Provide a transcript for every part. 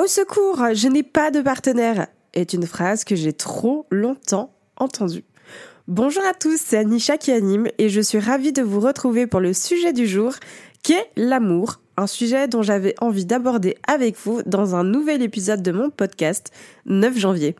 Au secours, je n'ai pas de partenaire est une phrase que j'ai trop longtemps entendue. Bonjour à tous, c'est Anisha qui anime et je suis ravie de vous retrouver pour le sujet du jour qui est l'amour, un sujet dont j'avais envie d'aborder avec vous dans un nouvel épisode de mon podcast 9 janvier.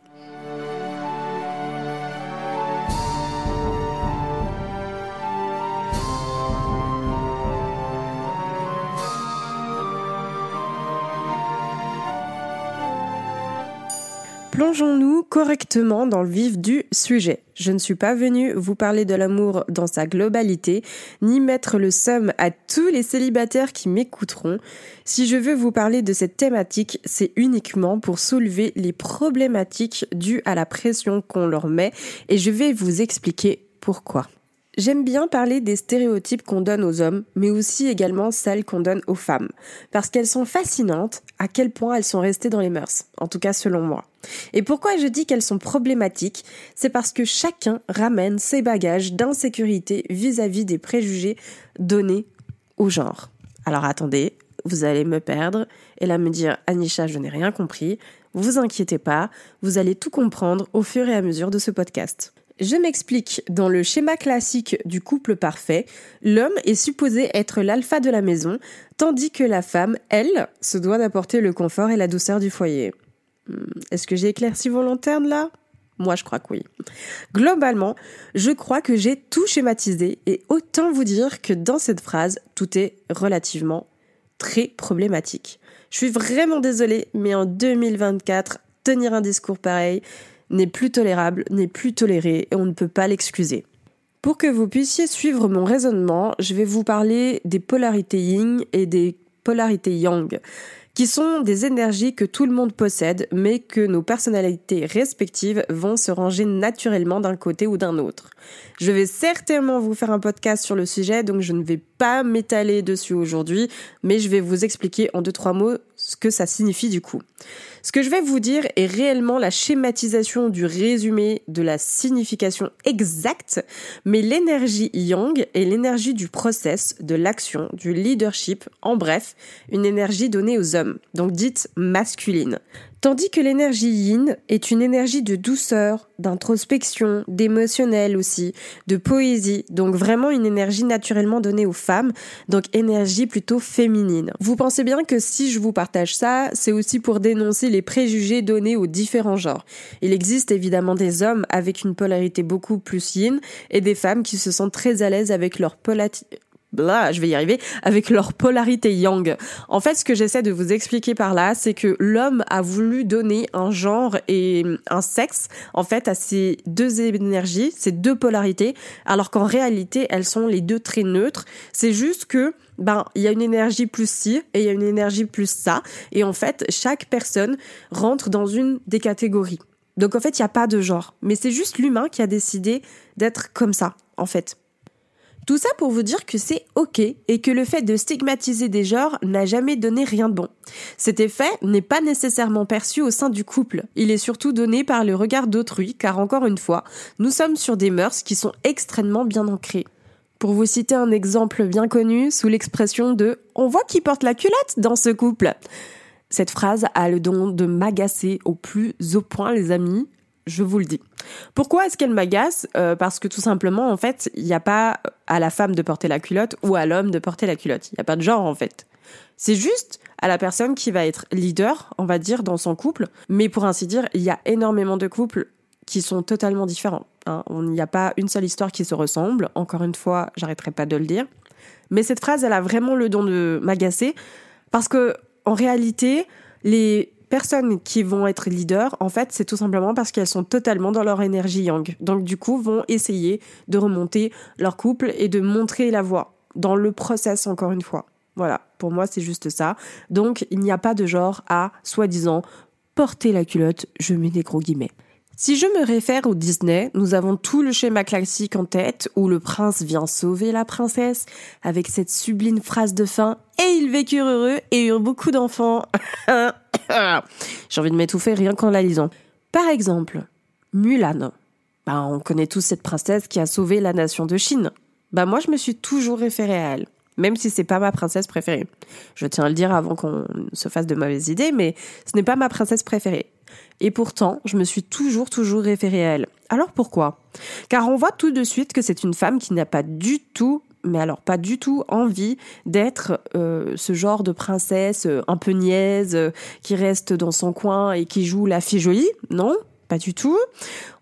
Plongeons-nous correctement dans le vif du sujet. Je ne suis pas venue vous parler de l'amour dans sa globalité, ni mettre le somme à tous les célibataires qui m'écouteront. Si je veux vous parler de cette thématique, c'est uniquement pour soulever les problématiques dues à la pression qu'on leur met, et je vais vous expliquer pourquoi. J'aime bien parler des stéréotypes qu'on donne aux hommes, mais aussi également celles qu'on donne aux femmes, parce qu'elles sont fascinantes à quel point elles sont restées dans les mœurs, en tout cas selon moi. Et pourquoi je dis qu'elles sont problématiques C'est parce que chacun ramène ses bagages d'insécurité vis-à-vis des préjugés donnés au genre. Alors attendez, vous allez me perdre et là me dire Anisha, je n'ai rien compris. Vous inquiétez pas, vous allez tout comprendre au fur et à mesure de ce podcast. Je m'explique, dans le schéma classique du couple parfait, l'homme est supposé être l'alpha de la maison, tandis que la femme, elle, se doit d'apporter le confort et la douceur du foyer. Hmm, est-ce que j'ai éclairci vos lanternes là? Moi je crois que oui. Globalement, je crois que j'ai tout schématisé et autant vous dire que dans cette phrase, tout est relativement très problématique. Je suis vraiment désolée, mais en 2024, tenir un discours pareil, n'est plus tolérable, n'est plus toléré et on ne peut pas l'excuser. Pour que vous puissiez suivre mon raisonnement, je vais vous parler des polarités yin et des polarités yang, qui sont des énergies que tout le monde possède, mais que nos personnalités respectives vont se ranger naturellement d'un côté ou d'un autre. Je vais certainement vous faire un podcast sur le sujet, donc je ne vais pas m'étaler dessus aujourd'hui, mais je vais vous expliquer en deux, trois mots ce que ça signifie du coup. Ce que je vais vous dire est réellement la schématisation du résumé de la signification exacte, mais l'énergie yang est l'énergie du process, de l'action, du leadership, en bref, une énergie donnée aux hommes, donc dite masculine. Tandis que l'énergie yin est une énergie de douceur, d'introspection, d'émotionnel aussi, de poésie, donc vraiment une énergie naturellement donnée aux femmes, donc énergie plutôt féminine. Vous pensez bien que si je vous partage ça, c'est aussi pour dénoncer les préjugés donnés aux différents genres. Il existe évidemment des hommes avec une polarité beaucoup plus yin et des femmes qui se sentent très à l'aise avec leur polarité blah, je vais y arriver, avec leur polarité yang. En fait, ce que j'essaie de vous expliquer par là, c'est que l'homme a voulu donner un genre et un sexe, en fait, à ces deux énergies, ces deux polarités, alors qu'en réalité, elles sont les deux très neutres. C'est juste que ben il y a une énergie plus ci et il y a une énergie plus ça et en fait chaque personne rentre dans une des catégories. Donc en fait il n'y a pas de genre, mais c'est juste l'humain qui a décidé d'être comme ça en fait. Tout ça pour vous dire que c'est ok et que le fait de stigmatiser des genres n'a jamais donné rien de bon. Cet effet n'est pas nécessairement perçu au sein du couple. Il est surtout donné par le regard d'autrui car encore une fois, nous sommes sur des mœurs qui sont extrêmement bien ancrées. Pour vous citer un exemple bien connu sous l'expression de on voit qui porte la culotte dans ce couple. Cette phrase a le don de m'agacer au plus haut point les amis, je vous le dis. Pourquoi est-ce qu'elle m'agace? Euh, Parce que tout simplement, en fait, il n'y a pas à la femme de porter la culotte ou à l'homme de porter la culotte. Il n'y a pas de genre, en fait. C'est juste à la personne qui va être leader, on va dire, dans son couple. Mais pour ainsi dire, il y a énormément de couples qui sont totalement différents. Hein. Il n'y a pas une seule histoire qui se ressemble. Encore une fois, j'arrêterai pas de le dire. Mais cette phrase, elle a vraiment le don de m'agacer parce que, en réalité, les personnes qui vont être leaders, en fait, c'est tout simplement parce qu'elles sont totalement dans leur énergie yang. Donc, du coup, vont essayer de remonter leur couple et de montrer la voie dans le process, encore une fois. Voilà, pour moi, c'est juste ça. Donc, il n'y a pas de genre à, soi-disant, porter la culotte, je mets des gros guillemets. Si je me réfère au Disney, nous avons tout le schéma classique en tête où le prince vient sauver la princesse avec cette sublime phrase de fin et ils vécurent heureux et eurent beaucoup d'enfants. J'ai envie de m'étouffer rien qu'en la lisant. Par exemple, Mulan. Bah, on connaît tous cette princesse qui a sauvé la nation de Chine. Bah, moi, je me suis toujours référée à elle. même si c'est pas ma princesse préférée. Je tiens à le dire avant qu'on se fasse de mauvaises idées, mais ce n'est pas ma princesse préférée. Et pourtant, je me suis toujours, toujours référée à elle. Alors pourquoi? Car on voit tout de suite que c'est une femme qui n'a pas du tout mais alors pas du tout envie d'être euh, ce genre de princesse euh, un peu niaise euh, qui reste dans son coin et qui joue la fille jolie. Non, pas du tout.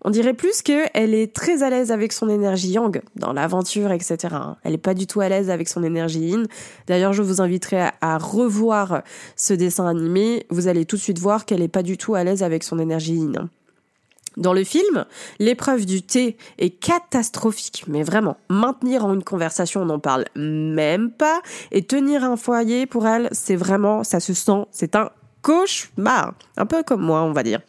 On dirait plus qu'elle est très à l'aise avec son énergie yang, dans l'aventure, etc. Elle est pas du tout à l'aise avec son énergie yin. D'ailleurs, je vous inviterai à, revoir ce dessin animé. Vous allez tout de suite voir qu'elle est pas du tout à l'aise avec son énergie yin. Dans le film, l'épreuve du thé est catastrophique, mais vraiment, maintenir en une conversation, on n'en parle même pas, et tenir un foyer pour elle, c'est vraiment, ça se sent, c'est un cauchemar. Un peu comme moi, on va dire.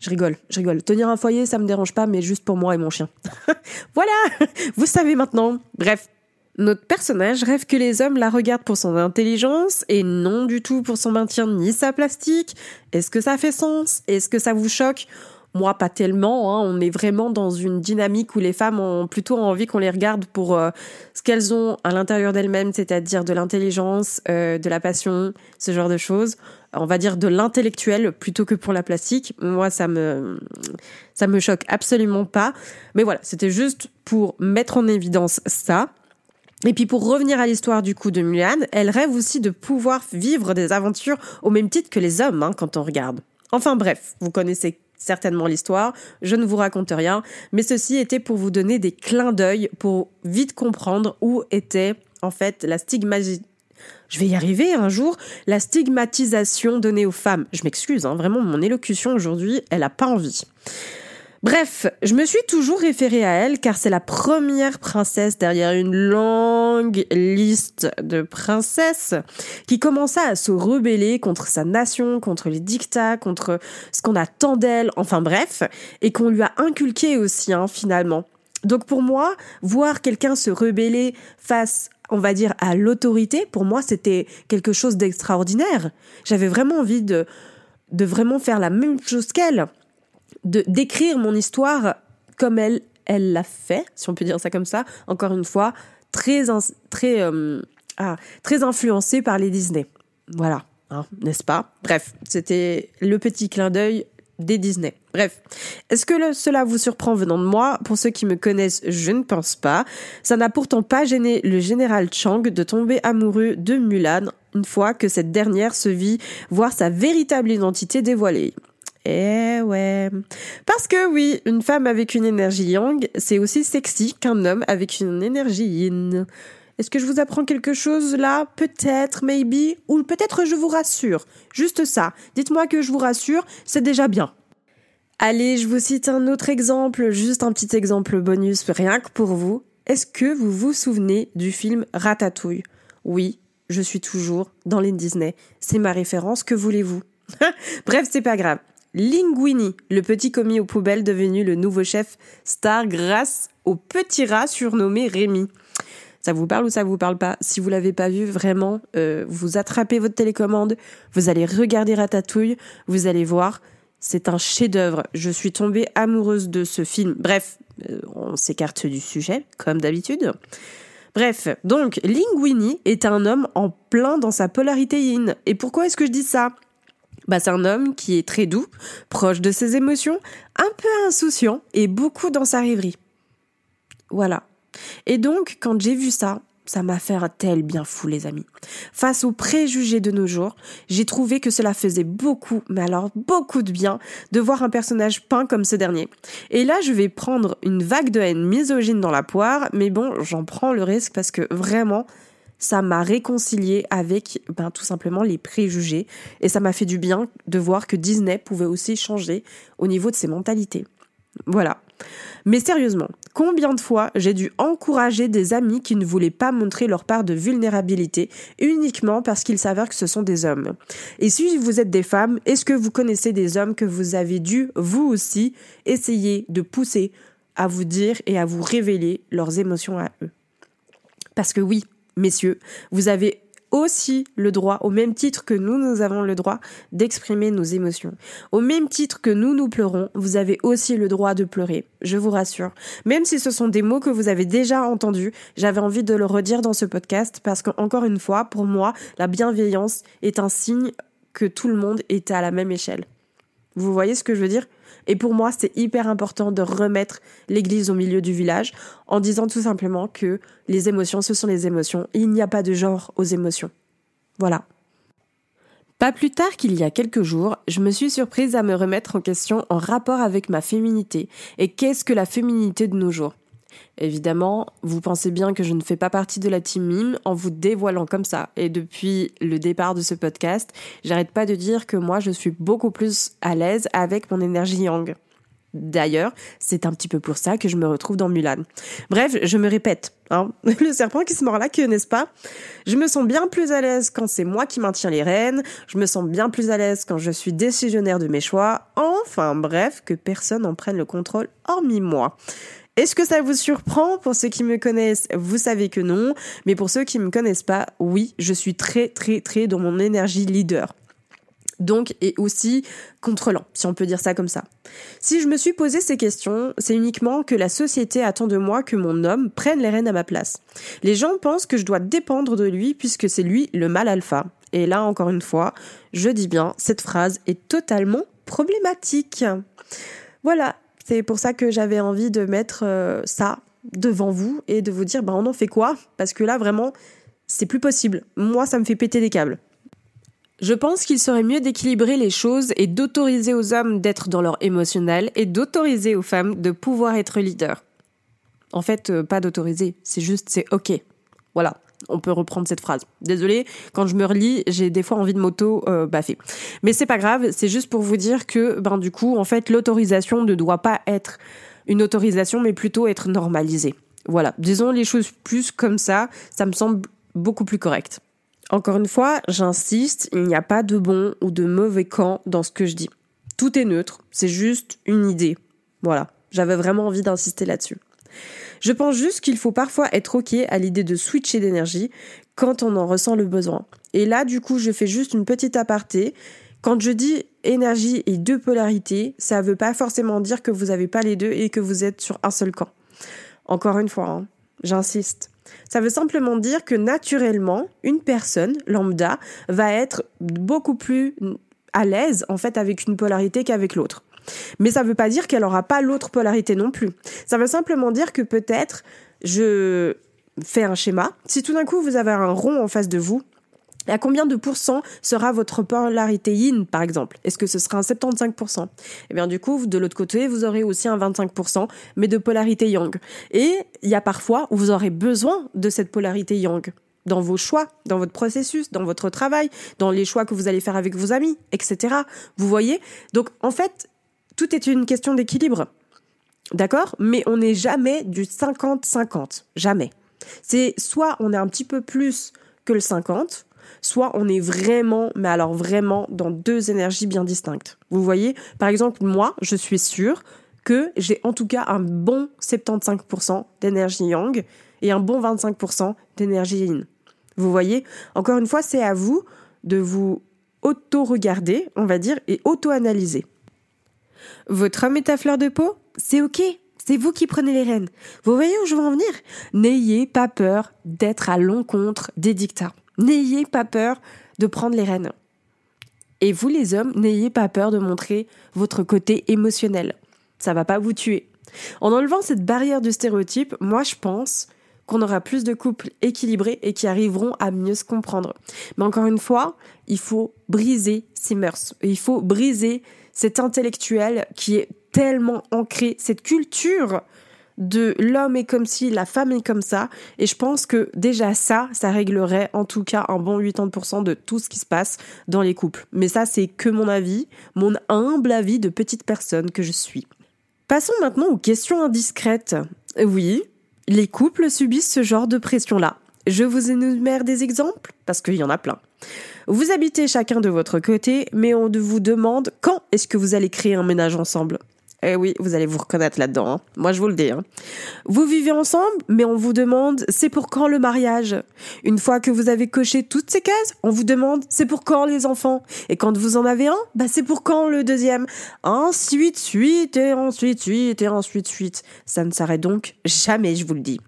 Je rigole, je rigole. Tenir un foyer, ça me dérange pas, mais juste pour moi et mon chien. voilà, vous savez maintenant. Bref, notre personnage rêve que les hommes la regardent pour son intelligence et non du tout pour son maintien ni sa plastique. Est-ce que ça fait sens? Est-ce que ça vous choque? Moi, pas tellement. Hein. On est vraiment dans une dynamique où les femmes ont plutôt envie qu'on les regarde pour euh, ce qu'elles ont à l'intérieur d'elles-mêmes, c'est-à-dire de l'intelligence, euh, de la passion, ce genre de choses. On va dire de l'intellectuel plutôt que pour la plastique. Moi, ça me ça me choque absolument pas. Mais voilà, c'était juste pour mettre en évidence ça. Et puis pour revenir à l'histoire du coup de Mulan, elle rêve aussi de pouvoir vivre des aventures au même titre que les hommes hein, quand on regarde. Enfin bref, vous connaissez certainement l'histoire, je ne vous raconte rien, mais ceci était pour vous donner des clins d'œil pour vite comprendre où était en fait la stigmatisation je vais y arriver un jour, la stigmatisation donnée aux femmes. Je m'excuse, hein, vraiment, mon élocution aujourd'hui, elle a pas envie. Bref, je me suis toujours référée à elle car c'est la première princesse derrière une longue liste de princesses qui commença à se rebeller contre sa nation, contre les dictats, contre ce qu'on attend d'elle, enfin bref, et qu'on lui a inculqué aussi hein, finalement. Donc pour moi, voir quelqu'un se rebeller face on va dire à l'autorité, pour moi c'était quelque chose d'extraordinaire. J'avais vraiment envie de de vraiment faire la même chose qu'elle de d'écrire mon histoire comme elle elle l'a fait, si on peut dire ça comme ça. Encore une fois, très très euh, ah, très influencée par les Disney. Voilà, hein, n'est-ce pas? Bref, c'était le petit clin d'œil des Disney. Bref, est-ce que cela vous surprend venant de moi? Pour ceux qui me connaissent, je ne pense pas. Ça n'a pourtant pas gêné le général Chang de tomber amoureux de Mulan une fois que cette dernière se vit voir sa véritable identité dévoilée. Eh ouais. Parce que oui, une femme avec une énergie yang, c'est aussi sexy qu'un homme avec une énergie yin. Est-ce que je vous apprends quelque chose là? Peut-être, maybe, ou peut-être je vous rassure. Juste ça. Dites-moi que je vous rassure, c'est déjà bien. Allez, je vous cite un autre exemple, juste un petit exemple bonus, rien que pour vous. Est-ce que vous vous souvenez du film Ratatouille? Oui, je suis toujours dans les Disney. C'est ma référence, que voulez-vous? Bref, c'est pas grave. Linguini, le petit commis aux poubelles devenu le nouveau chef star grâce au petit rat surnommé Rémi. Ça vous parle ou ça vous parle pas? Si vous l'avez pas vu, vraiment, euh, vous attrapez votre télécommande, vous allez regarder Ratatouille, vous allez voir, c'est un chef-d'œuvre. Je suis tombée amoureuse de ce film. Bref, euh, on s'écarte du sujet, comme d'habitude. Bref, donc Linguini est un homme en plein dans sa polarité yin. Et pourquoi est-ce que je dis ça? Bah, c'est un homme qui est très doux, proche de ses émotions, un peu insouciant et beaucoup dans sa rêverie. Voilà. Et donc, quand j'ai vu ça, ça m'a fait un tel bien fou, les amis. Face aux préjugés de nos jours, j'ai trouvé que cela faisait beaucoup, mais alors beaucoup de bien, de voir un personnage peint comme ce dernier. Et là, je vais prendre une vague de haine misogyne dans la poire, mais bon, j'en prends le risque parce que vraiment, ça m'a réconcilié avec ben, tout simplement les préjugés et ça m'a fait du bien de voir que Disney pouvait aussi changer au niveau de ses mentalités. Voilà. Mais sérieusement, combien de fois j'ai dû encourager des amis qui ne voulaient pas montrer leur part de vulnérabilité uniquement parce qu'ils s'avèrent que ce sont des hommes? Et si vous êtes des femmes, est-ce que vous connaissez des hommes que vous avez dû, vous aussi, essayer de pousser à vous dire et à vous révéler leurs émotions à eux? Parce que oui, messieurs, vous avez aussi le droit, au même titre que nous, nous avons le droit d'exprimer nos émotions. Au même titre que nous, nous pleurons, vous avez aussi le droit de pleurer, je vous rassure. Même si ce sont des mots que vous avez déjà entendus, j'avais envie de le redire dans ce podcast parce qu'encore une fois, pour moi, la bienveillance est un signe que tout le monde est à la même échelle. Vous voyez ce que je veux dire? Et pour moi, c'est hyper important de remettre l'église au milieu du village en disant tout simplement que les émotions, ce sont les émotions. Il n'y a pas de genre aux émotions. Voilà. Pas plus tard qu'il y a quelques jours, je me suis surprise à me remettre en question en rapport avec ma féminité et qu'est-ce que la féminité de nos jours? Évidemment, vous pensez bien que je ne fais pas partie de la team mime en vous dévoilant comme ça. Et depuis le départ de ce podcast, j'arrête pas de dire que moi je suis beaucoup plus à l'aise avec mon énergie yang. D'ailleurs, c'est un petit peu pour ça que je me retrouve dans Mulan. Bref, je me répète, hein. le serpent qui se mord la queue, n'est-ce pas? Je me sens bien plus à l'aise quand c'est moi qui maintiens les rênes, je me sens bien plus à l'aise quand je suis décisionnaire de mes choix, enfin bref, que personne n'en prenne le contrôle hormis moi. Est-ce que ça vous surprend? Pour ceux qui me connaissent, vous savez que non. Mais pour ceux qui ne me connaissent pas, oui, je suis très très très dans mon énergie leader. Donc, et aussi contrôlant, si on peut dire ça comme ça. Si je me suis posé ces questions, c'est uniquement que la société attend de moi que mon homme prenne les rênes à ma place. Les gens pensent que je dois dépendre de lui puisque c'est lui le mal alpha. Et là, encore une fois, je dis bien, cette phrase est totalement problématique. Voilà, c'est pour ça que j'avais envie de mettre euh, ça devant vous et de vous dire, ben on en fait quoi? Parce que là, vraiment, c'est plus possible. Moi, ça me fait péter des câbles. Je pense qu'il serait mieux d'équilibrer les choses et d'autoriser aux hommes d'être dans leur émotionnel et d'autoriser aux femmes de pouvoir être leaders. En fait, euh, pas d'autoriser, c'est juste c'est ok. Voilà on peut reprendre cette phrase. Désolée, quand je me relis, j'ai des fois envie de moto euh, baffer. Mais c'est pas grave, c'est juste pour vous dire que, ben du coup, en fait, l'autorisation ne doit pas être une autorisation, mais plutôt être normalisée. Voilà, disons les choses plus comme ça, ça me semble beaucoup plus correct. Encore une fois, j'insiste, il n'y a pas de bon ou de mauvais camp dans ce que je dis. Tout est neutre, c'est juste une idée. Voilà, j'avais vraiment envie d'insister là-dessus. Je pense juste qu'il faut parfois être OK à l'idée de switcher d'énergie quand on en ressent le besoin. Et là, du coup, je fais juste une petite aparté. Quand je dis énergie et deux polarités, ça ne veut pas forcément dire que vous n'avez pas les deux et que vous êtes sur un seul camp. Encore une fois, hein, j'insiste. Ça veut simplement dire que naturellement, une personne lambda va être beaucoup plus à l'aise en fait avec une polarité qu'avec l'autre. Mais ça ne veut pas dire qu'elle n'aura pas l'autre polarité non plus. Ça veut simplement dire que peut-être je fais un schéma. Si tout d'un coup vous avez un rond en face de vous, à combien de pourcents sera votre polarité yin, par exemple? Est-ce que ce sera un 75% Eh bien, du coup, de l'autre côté, vous aurez aussi un 25%, mais de polarité yang. Et il y a parfois où vous aurez besoin de cette polarité yang dans vos choix, dans votre processus, dans votre travail, dans les choix que vous allez faire avec vos amis, etc. Vous voyez? Donc, en fait, tout est une question d'équilibre. D'accord? Mais on n'est jamais du 50-50. Jamais. C'est soit on est un petit peu plus que le 50, soit on est vraiment, mais alors vraiment, dans deux énergies bien distinctes. Vous voyez? Par exemple, moi, je suis sûre que j'ai en tout cas un bon 75% d'énergie yang et un bon 25% d'énergie yin. Vous voyez? Encore une fois, c'est à vous de vous auto-regarder, on va dire, et auto-analyser. Votre homme est à fleur de peau? C'est ok, c'est vous qui prenez les rênes. Vous voyez où je veux en venir? N'ayez pas peur d'être à l'encontre des dictats. N'ayez pas peur de prendre les rênes. Et vous les hommes, n'ayez pas peur de montrer votre côté émotionnel. Ça va pas vous tuer. En enlevant cette barrière de stéréotype, moi je pense qu'on aura plus de couples équilibrés et qui arriveront à mieux se comprendre. Mais encore une fois, il faut briser ces mœurs. Il faut briser cet intellectuel qui est tellement ancré, cette culture de l'homme est comme si, la femme est comme ça. Et je pense que déjà ça, ça réglerait en tout cas un bon 80% de tout ce qui se passe dans les couples. Mais ça, c'est que mon avis, mon humble avis de petite personne que je suis. Passons maintenant aux questions indiscrètes. Oui, les couples subissent ce genre de pression-là. Je vous énumère des exemples parce qu'il y en a plein. Vous habitez chacun de votre côté, mais on vous demande quand est-ce que vous allez créer un ménage ensemble? Eh oui, vous allez vous reconnaître là-dedans. Hein. Moi, je vous le dis. Hein. Vous vivez ensemble, mais on vous demande c'est pour quand le mariage? Une fois que vous avez coché toutes ces cases, on vous demande c'est pour quand les enfants? Et quand vous en avez un, bah c'est pour quand le deuxième? Ensuite, suite, et ensuite, suite, et ensuite, suite. Ça ne s'arrête donc jamais, je vous le dis.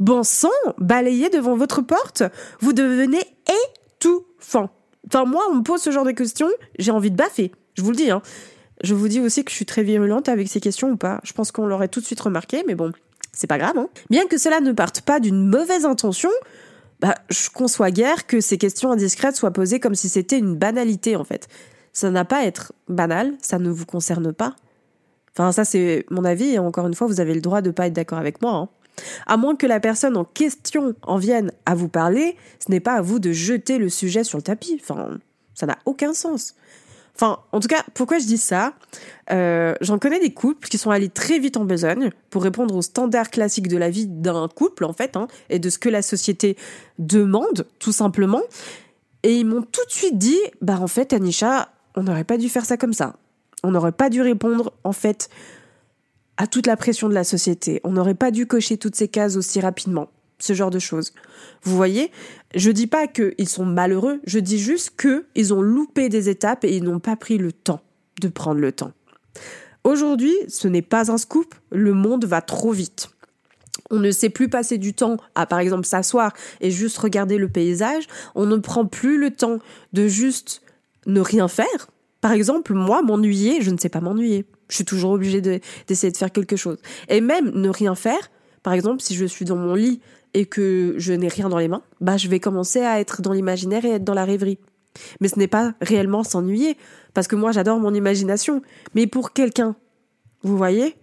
Bon sang, balayez devant votre porte, vous devenez étouffant. Enfin, moi, on me pose ce genre de questions, j'ai envie de baffer. Je vous le dis, hein. Je vous dis aussi que je suis très virulente avec ces questions ou pas. Je pense qu'on l'aurait tout de suite remarqué, mais bon, c'est pas grave. Hein. Bien que cela ne parte pas d'une mauvaise intention, bah, je conçois guère que ces questions indiscrètes soient posées comme si c'était une banalité en fait. Ça n'a pas à être banal, ça ne vous concerne pas. Enfin, ça c'est mon avis, et encore une fois, vous avez le droit de pas être d'accord avec moi. Hein. À moins que la personne en question en vienne à vous parler, ce n'est pas à vous de jeter le sujet sur le tapis. Enfin, ça n'a aucun sens. Enfin, en tout cas, pourquoi je dis ça? Euh, J'en connais des couples qui sont allés très vite en besogne pour répondre aux standards classiques de la vie d'un couple, en fait, hein, et de ce que la société demande, tout simplement. Et ils m'ont tout de suite dit, bah en fait, Anisha, on n'aurait pas dû faire ça comme ça. On n'aurait pas dû répondre, en fait, à toute la pression de la société. On n'aurait pas dû cocher toutes ces cases aussi rapidement ce genre de choses. Vous voyez, je dis pas qu'ils sont malheureux, je dis juste qu'ils ont loupé des étapes et ils n'ont pas pris le temps de prendre le temps. Aujourd'hui, ce n'est pas un scoop, le monde va trop vite. On ne sait plus passer du temps à, par exemple, s'asseoir et juste regarder le paysage. On ne prend plus le temps de juste ne rien faire. Par exemple, moi, m'ennuyer, je ne sais pas m'ennuyer. Je suis toujours obligée d'essayer de faire quelque chose. Et même ne rien faire, par exemple, si je suis dans mon lit et que je n'ai rien dans les mains, bah je vais commencer à être dans l'imaginaire et être dans la rêverie. Mais ce n'est pas réellement s'ennuyer, parce que moi j'adore mon imagination. Mais pour quelqu'un, vous voyez,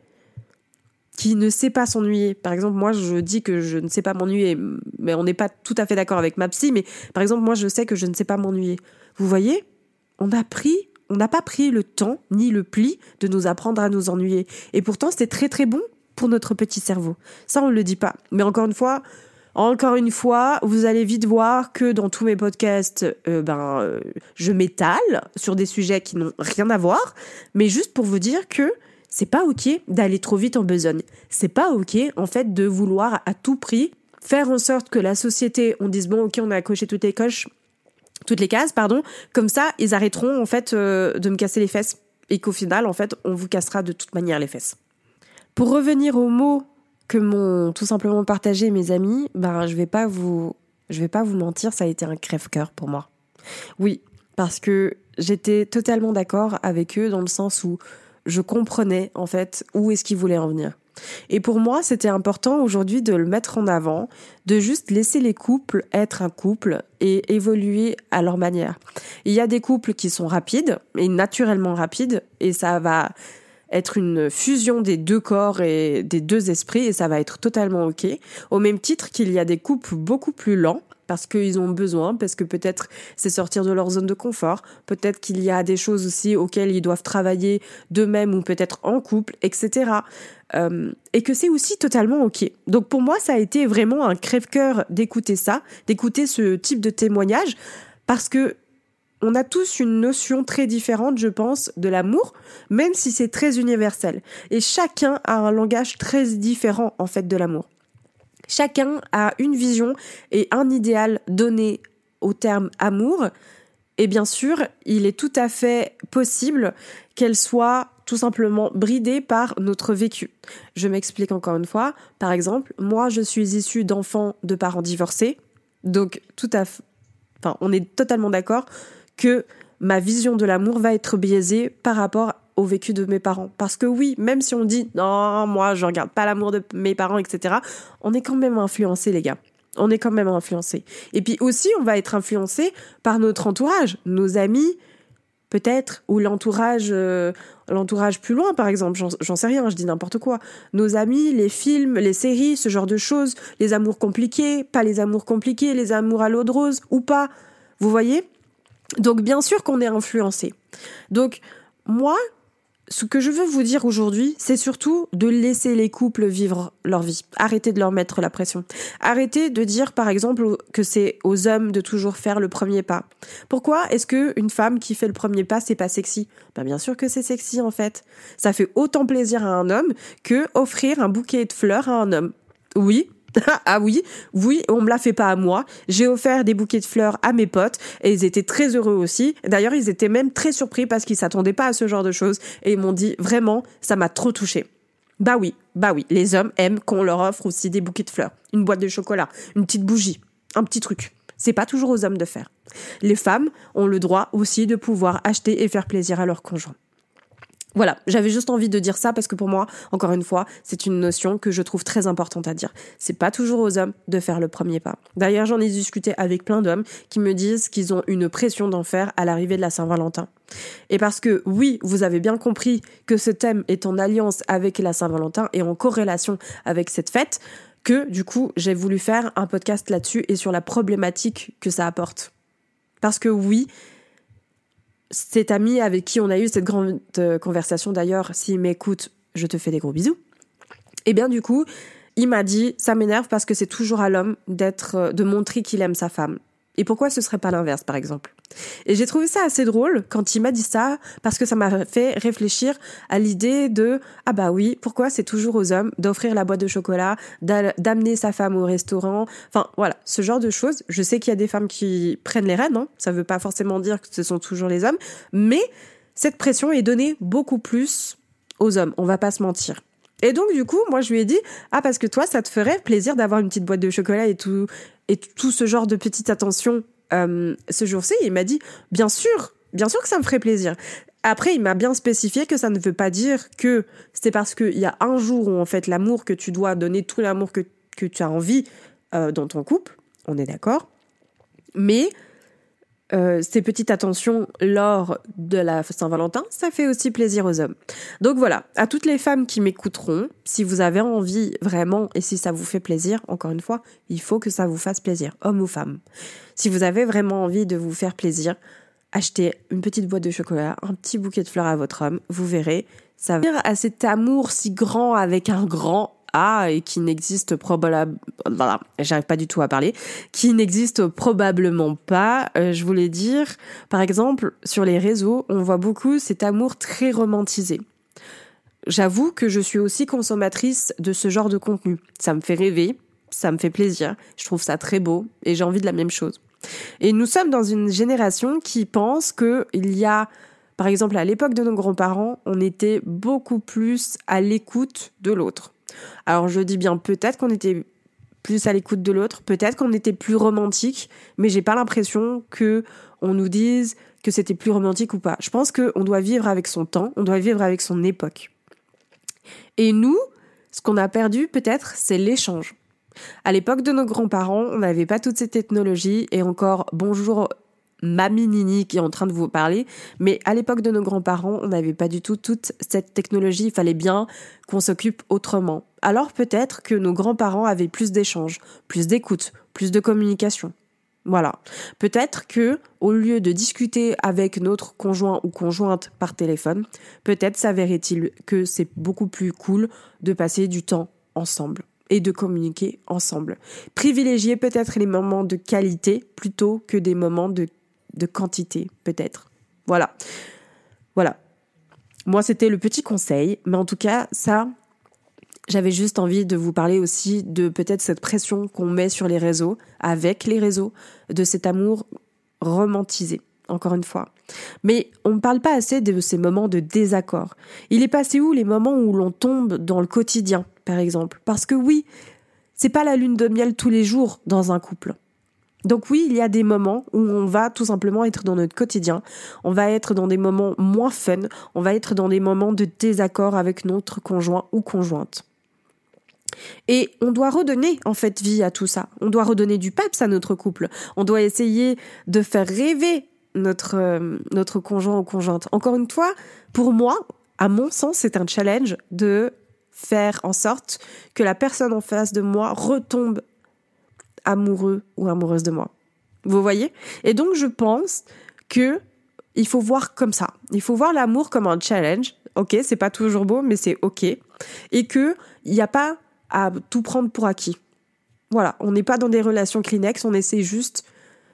qui ne sait pas s'ennuyer, par exemple moi je dis que je ne sais pas m'ennuyer, mais on n'est pas tout à fait d'accord avec ma psy, mais par exemple moi je sais que je ne sais pas m'ennuyer. Vous voyez, on a pris on n'a pas pris le temps ni le pli de nous apprendre à nous ennuyer. Et pourtant, c'est très très bon pour notre petit cerveau. Ça, on ne le dit pas. Mais encore une fois, encore une fois, vous allez vite voir que dans tous mes podcasts, euh, ben, euh, je m'étale sur des sujets qui n'ont rien à voir, mais juste pour vous dire que c'est pas ok d'aller trop vite en besogne. C'est pas ok, en fait, de vouloir à tout prix faire en sorte que la société, on dise bon, ok, on a coché toutes les coches, toutes les cases, pardon. Comme ça, ils arrêteront en fait euh, de me casser les fesses et qu'au final, en fait, on vous cassera de toute manière les fesses. Pour revenir aux mots que m'ont tout simplement partagé mes amis, ben je vais pas vous je vais pas vous mentir, ça a été un crève-cœur pour moi. Oui, parce que j'étais totalement d'accord avec eux dans le sens où je comprenais en fait où est-ce qu'ils voulaient en venir. Et pour moi, c'était important aujourd'hui de le mettre en avant, de juste laisser les couples être un couple et évoluer à leur manière. Il y a des couples qui sont rapides et naturellement rapides et ça va être une fusion des deux corps et des deux esprits et ça va être totalement ok. Au même titre qu'il y a des couples beaucoup plus lents parce qu'ils ont besoin, parce que peut-être c'est sortir de leur zone de confort, peut-être qu'il y a des choses aussi auxquelles ils doivent travailler d'eux-mêmes ou peut-être en couple, etc. Euh, et que c'est aussi totalement ok. Donc pour moi, ça a été vraiment un crève-cœur d'écouter ça, d'écouter ce type de témoignage, parce que on a tous une notion très différente, je pense, de l'amour, même si c'est très universel. Et chacun a un langage très différent, en fait, de l'amour. Chacun a une vision et un idéal donné au terme amour. Et bien sûr, il est tout à fait possible qu'elle soit tout simplement bridée par notre vécu. Je m'explique encore une fois. Par exemple, moi, je suis issue d'enfants de parents divorcés. Donc, tout à fait, enfin, on est totalement d'accord que ma vision de l'amour va être biaisée par rapport au vécu de mes parents. Parce que oui, même si on dit non, moi je regarde pas l'amour de mes parents, etc., on est quand même influencé, les gars. On est quand même influencé. Et puis aussi, on va être influencé par notre entourage, nos amis, peut-être, ou l'entourage, euh, l'entourage plus loin, par exemple. J'en sais rien, je dis n'importe quoi. Nos amis, les films, les séries, ce genre de choses, les amours compliqués, pas les amours compliqués, les amours à l'eau de rose ou pas. Vous voyez? Donc bien sûr qu'on est influencé. Donc moi, ce que je veux vous dire aujourd'hui, c'est surtout de laisser les couples vivre leur vie. Arrêtez de leur mettre la pression. Arrêtez de dire, par exemple, que c'est aux hommes de toujours faire le premier pas. Pourquoi est-ce que une femme qui fait le premier pas, c'est pas sexy? Ben bien sûr que c'est sexy en fait. Ça fait autant plaisir à un homme que offrir un bouquet de fleurs à un homme. Oui, ah oui, oui, on me l'a fait pas à moi. J'ai offert des bouquets de fleurs à mes potes et ils étaient très heureux aussi. D'ailleurs, ils étaient même très surpris parce qu'ils s'attendaient pas à ce genre de choses et ils m'ont dit vraiment, ça m'a trop touché. Bah oui, bah oui, les hommes aiment qu'on leur offre aussi des bouquets de fleurs, une boîte de chocolat, une petite bougie, un petit truc. C'est pas toujours aux hommes de faire. Les femmes ont le droit aussi de pouvoir acheter et faire plaisir à leurs conjoints. Voilà, j'avais juste envie de dire ça parce que pour moi, encore une fois, c'est une notion que je trouve très importante à dire. C'est pas toujours aux hommes de faire le premier pas. D'ailleurs, j'en ai discuté avec plein d'hommes qui me disent qu'ils ont une pression d'en faire à l'arrivée de la Saint-Valentin. Et parce que oui, vous avez bien compris que ce thème est en alliance avec la Saint-Valentin et en corrélation avec cette fête, que du coup, j'ai voulu faire un podcast là-dessus et sur la problématique que ça apporte. Parce que oui, cet ami avec qui on a eu cette grande euh, conversation d'ailleurs, s'il m'écoute, je te fais des gros bisous. Et eh bien du coup, il m'a dit ça m'énerve parce que c'est toujours à l'homme d'être euh, de montrer qu'il aime sa femme. Et pourquoi ce serait pas l'inverse, par exemple? Et j'ai trouvé ça assez drôle quand il m'a dit ça, parce que ça m'a fait réfléchir à l'idée de ah bah oui, pourquoi c'est toujours aux hommes d'offrir la boîte de chocolat, d'amener sa femme au restaurant, enfin voilà, ce genre de choses. Je sais qu'il y a des femmes qui prennent les rênes, hein. ça veut pas forcément dire que ce sont toujours les hommes, mais cette pression est donnée beaucoup plus aux hommes. On va pas se mentir. Et donc du coup, moi je lui ai dit ah parce que toi ça te ferait plaisir d'avoir une petite boîte de chocolat et tout et tout ce genre de petites attentions euh, ce jour-ci. Il m'a dit bien sûr, bien sûr que ça me ferait plaisir. Après, il m'a bien spécifié que ça ne veut pas dire que c'est parce qu'il y a un jour où en fait l'amour que tu dois donner tout l'amour que, que tu as envie euh, dans ton couple. On est d'accord. Mais euh, ces petites attentions lors de la Saint-Valentin, ça fait aussi plaisir aux hommes. Donc voilà, à toutes les femmes qui m'écouteront, si vous avez envie vraiment et si ça vous fait plaisir, encore une fois, il faut que ça vous fasse plaisir, homme ou femme. Si vous avez vraiment envie de vous faire plaisir, achetez une petite boîte de chocolat, un petit bouquet de fleurs à votre homme, vous verrez, ça va à cet amour si grand avec un grand a et qui n'existe probablement, voilà, j'arrive pas du tout à parler, qui n'existe probablement pas. Euh, je voulais dire, par exemple, sur les réseaux, on voit beaucoup cet amour très romantisé. J'avoue que je suis aussi consommatrice de ce genre de contenu. Ça me fait rêver, ça me fait plaisir, je trouve ça très beau et j'ai envie de la même chose. Et nous sommes dans une génération qui pense qu'il y a par exemple, à l'époque de nos grands-parents, on était beaucoup plus à l'écoute de l'autre. Alors je dis bien peut-être qu'on était plus à l'écoute de l'autre, peut-être qu'on était plus romantique, mais j'ai pas l'impression que on nous dise que c'était plus romantique ou pas. Je pense qu'on doit vivre avec son temps, on doit vivre avec son époque. Et nous, ce qu'on a perdu peut-être, c'est l'échange. À l'époque de nos grands-parents, on n'avait pas toutes ces technologies et encore bonjour mamie Nini qui est en train de vous parler, mais à l'époque de nos grands-parents, on n'avait pas du tout toute cette technologie, il fallait bien qu'on s'occupe autrement. Alors peut-être que nos grands-parents avaient plus d'échanges, plus d'écoute, plus de communication. Voilà. Peut-être que, au lieu de discuter avec notre conjoint ou conjointe par téléphone, peut-être s'avérait-il que c'est beaucoup plus cool de passer du temps ensemble et de communiquer ensemble. Privilégier peut-être les moments de qualité plutôt que des moments de de quantité, peut-être. Voilà. Voilà. Moi, c'était le petit conseil, mais en tout cas, ça, j'avais juste envie de vous parler aussi de peut-être cette pression qu'on met sur les réseaux, avec les réseaux, de cet amour romantisé, encore une fois. Mais on ne parle pas assez de ces moments de désaccord. Il est passé où les moments où l'on tombe dans le quotidien, par exemple? Parce que oui, c'est pas la lune de miel tous les jours dans un couple. Donc oui, il y a des moments où on va tout simplement être dans notre quotidien, on va être dans des moments moins fun, on va être dans des moments de désaccord avec notre conjoint ou conjointe. Et on doit redonner en fait vie à tout ça. On doit redonner du peps à notre couple. On doit essayer de faire rêver notre euh, notre conjoint ou conjointe. Encore une fois, pour moi, à mon sens, c'est un challenge de faire en sorte que la personne en face de moi retombe amoureux ou amoureuse de moi. Vous voyez? Et donc je pense que il faut voir comme ça. Il faut voir l'amour comme un challenge. ok, c'est pas toujours beau, mais c'est ok. Et que il n'y a pas à tout prendre pour acquis. Voilà, on n'est pas dans des relations Kleenex, on essaie juste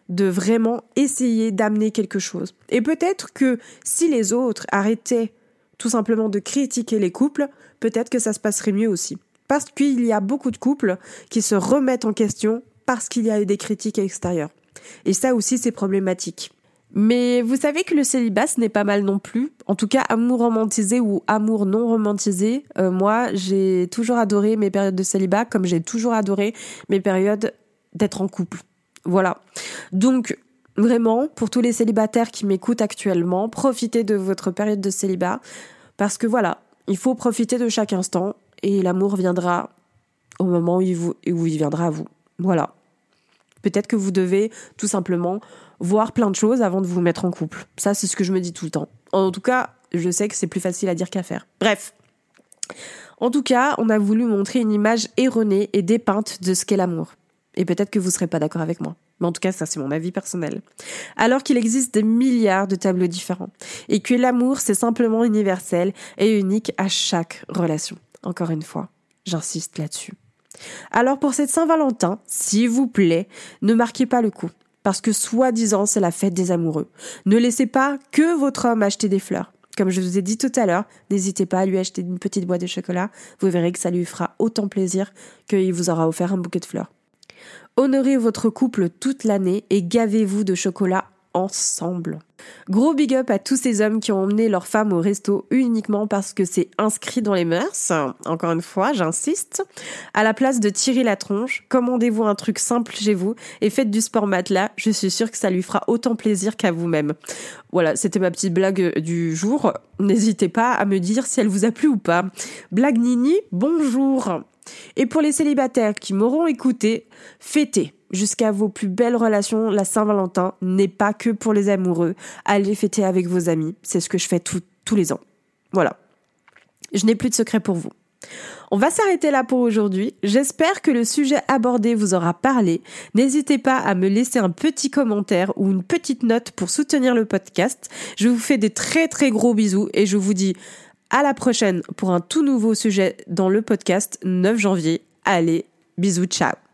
de vraiment essayer d'amener quelque chose. Et peut-être que si les autres arrêtaient tout simplement de critiquer les couples, peut-être que ça se passerait mieux aussi. Parce qu'il y a beaucoup de couples qui se remettent en question parce qu'il y a eu des critiques extérieures. Et ça aussi, c'est problématique. Mais vous savez que le célibat, ce n'est pas mal non plus. En tout cas, amour romantisé ou amour non romantisé. Euh, moi, j'ai toujours adoré mes périodes de célibat comme j'ai toujours adoré mes périodes d'être en couple. Voilà. Donc, vraiment, pour tous les célibataires qui m'écoutent actuellement, profitez de votre période de célibat. Parce que voilà, il faut profiter de chaque instant et l'amour viendra au moment où il, vous, où il viendra à vous. Voilà. Peut-être que vous devez tout simplement voir plein de choses avant de vous mettre en couple. Ça, c'est ce que je me dis tout le temps. En tout cas, je sais que c'est plus facile à dire qu'à faire. Bref. En tout cas, on a voulu montrer une image erronée et dépeinte de ce qu'est l'amour. Et peut-être que vous ne serez pas d'accord avec moi. Mais en tout cas, ça, c'est mon avis personnel. Alors qu'il existe des milliards de tableaux différents. Et que l'amour, c'est simplement universel et unique à chaque relation. Encore une fois, j'insiste là-dessus. Alors pour cette Saint-Valentin, s'il vous plaît, ne marquez pas le coup. Parce que soi-disant, c'est la fête des amoureux. Ne laissez pas que votre homme acheter des fleurs. Comme je vous ai dit tout à l'heure, n'hésitez pas à lui acheter une petite boîte de chocolat. Vous verrez que ça lui fera autant plaisir qu'il vous aura offert un bouquet de fleurs. Honorez votre couple toute l'année et gavez-vous de chocolat ensemble. Gros big up à tous ces hommes qui ont emmené leurs femmes au resto uniquement parce que c'est inscrit dans les mœurs. Encore une fois, j'insiste. À la place de tirer la tronche, commandez-vous un truc simple chez vous et faites du sport matelas. Je suis sûre que ça lui fera autant plaisir qu'à vous-même. Voilà, c'était ma petite blague du jour. N'hésitez pas à me dire si elle vous a plu ou pas. Blague Nini, bonjour. Et pour les célibataires qui m'auront écouté, fêtez jusqu'à vos plus belles relations. La Saint-Valentin n'est pas que pour les amoureux. Allez fêter avec vos amis. C'est ce que je fais tous les ans. Voilà. Je n'ai plus de secret pour vous. On va s'arrêter là pour aujourd'hui. J'espère que le sujet abordé vous aura parlé. N'hésitez pas à me laisser un petit commentaire ou une petite note pour soutenir le podcast. Je vous fais des très très gros bisous et je vous dis à la prochaine pour un tout nouveau sujet dans le podcast 9 janvier. Allez, bisous, ciao